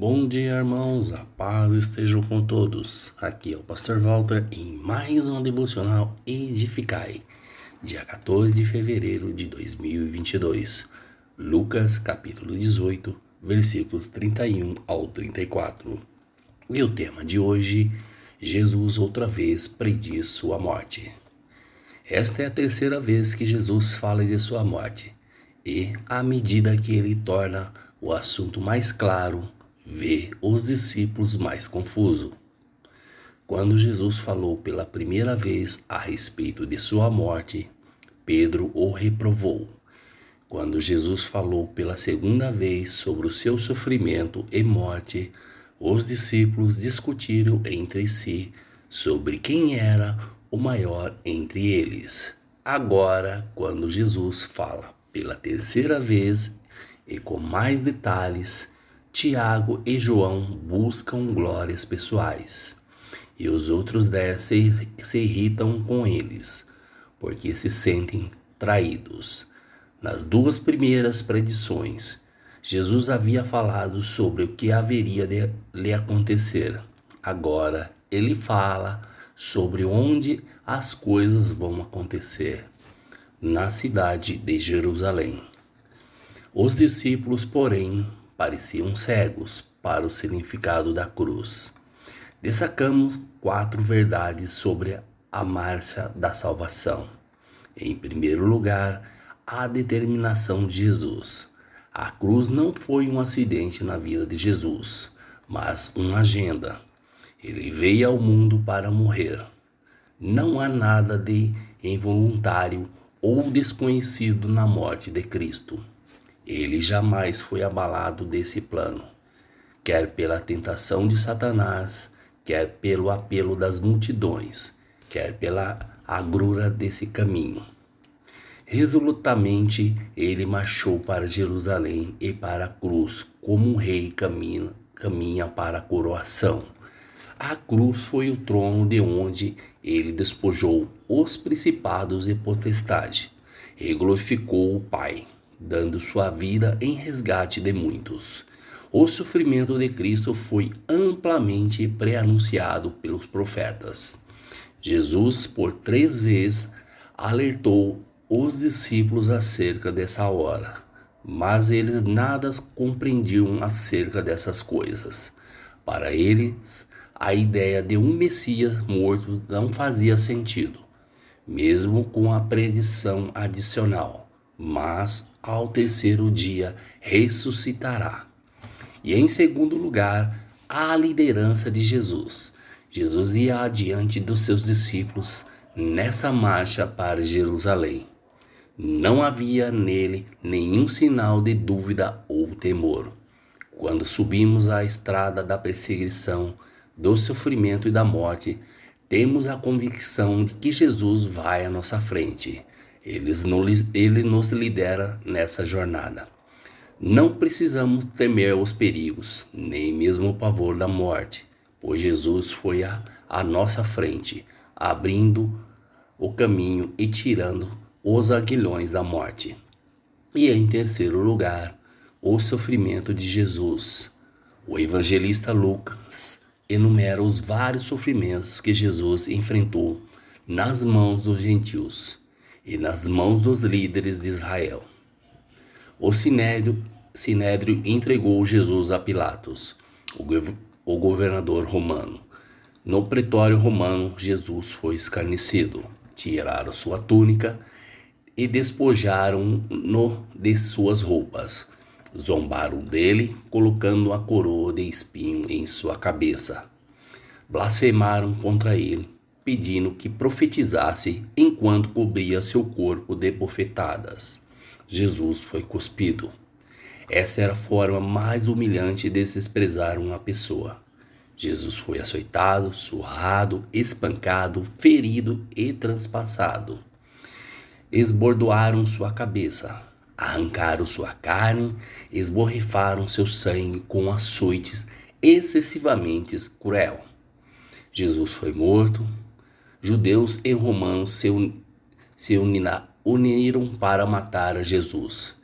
Bom dia, irmãos. A paz esteja com todos. Aqui é o Pastor Walter em mais um devocional Edificai, dia 14 de fevereiro de 2022. Lucas, capítulo 18, versículos 31 ao 34. E o tema de hoje: Jesus outra vez prediz sua morte. Esta é a terceira vez que Jesus fala de sua morte, e à medida que ele torna o assunto mais claro, vê os discípulos mais confusos. Quando Jesus falou pela primeira vez a respeito de sua morte, Pedro o reprovou. Quando Jesus falou pela segunda vez sobre o seu sofrimento e morte, os discípulos discutiram entre si sobre quem era o maior entre eles. Agora, quando Jesus fala pela terceira vez e com mais detalhes, Tiago e João buscam glórias pessoais, e os outros dez se, se irritam com eles, porque se sentem traídos. Nas duas primeiras predições, Jesus havia falado sobre o que haveria de lhe acontecer. Agora ele fala sobre onde as coisas vão acontecer na cidade de Jerusalém. Os discípulos, porém, pareciam cegos para o significado da cruz. Destacamos quatro verdades sobre a marcha da salvação. Em primeiro lugar, a determinação de Jesus. A cruz não foi um acidente na vida de Jesus, mas uma agenda. Ele veio ao mundo para morrer. Não há nada de involuntário ou desconhecido na morte de Cristo. Ele jamais foi abalado desse plano, quer pela tentação de Satanás, quer pelo apelo das multidões, quer pela agrura desse caminho. Resolutamente ele marchou para Jerusalém e para a cruz, como um rei caminha, caminha para a coroação. A cruz foi o trono de onde ele despojou os principados e potestade e glorificou o Pai dando sua vida em resgate de muitos. O sofrimento de Cristo foi amplamente preanunciado pelos profetas. Jesus, por três vezes, alertou os discípulos acerca dessa hora, mas eles nada compreendiam acerca dessas coisas. Para eles, a ideia de um Messias morto não fazia sentido, mesmo com a predição adicional mas ao terceiro dia ressuscitará. E em segundo lugar, a liderança de Jesus. Jesus ia adiante dos seus discípulos nessa marcha para Jerusalém. Não havia nele nenhum sinal de dúvida ou temor. Quando subimos a estrada da perseguição, do sofrimento e da morte, temos a convicção de que Jesus vai à nossa frente ele nos lidera nessa jornada. Não precisamos temer os perigos, nem mesmo o pavor da morte, pois Jesus foi à, à nossa frente, abrindo o caminho e tirando os aguilhões da morte. E em terceiro lugar, o sofrimento de Jesus. O evangelista Lucas enumera os vários sofrimentos que Jesus enfrentou nas mãos dos gentios e nas mãos dos líderes de Israel. O Sinédrio, Sinédrio entregou Jesus a Pilatos, o, o governador romano. No pretório romano, Jesus foi escarnecido. Tiraram sua túnica e despojaram-no de suas roupas. Zombaram dele, colocando a coroa de espinho em sua cabeça. Blasfemaram contra ele pedindo que profetizasse enquanto cobria seu corpo de bofetadas. Jesus foi cuspido. Essa era a forma mais humilhante de desprezar uma pessoa. Jesus foi açoitado, surrado, espancado, ferido e transpassado. Esbordoaram sua cabeça, arrancaram sua carne, esborrifaram seu sangue com açoites excessivamente cruel. Jesus foi morto, judeus e romanos se, un, se uniram para matar Jesus,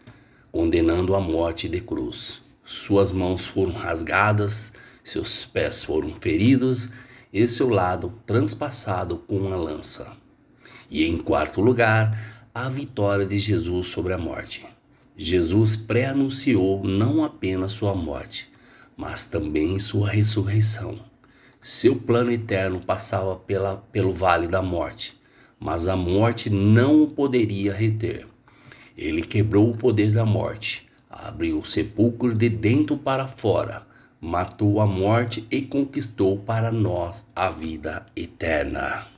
condenando a morte de cruz. Suas mãos foram rasgadas, seus pés foram feridos e seu lado transpassado com uma lança. E em quarto lugar, a vitória de Jesus sobre a morte. Jesus pré-anunciou não apenas sua morte, mas também sua ressurreição. Seu plano eterno passava pela, pelo vale da morte, mas a morte não o poderia reter. Ele quebrou o poder da morte, abriu o sepulcro de dentro para fora, matou a morte e conquistou para nós a vida eterna.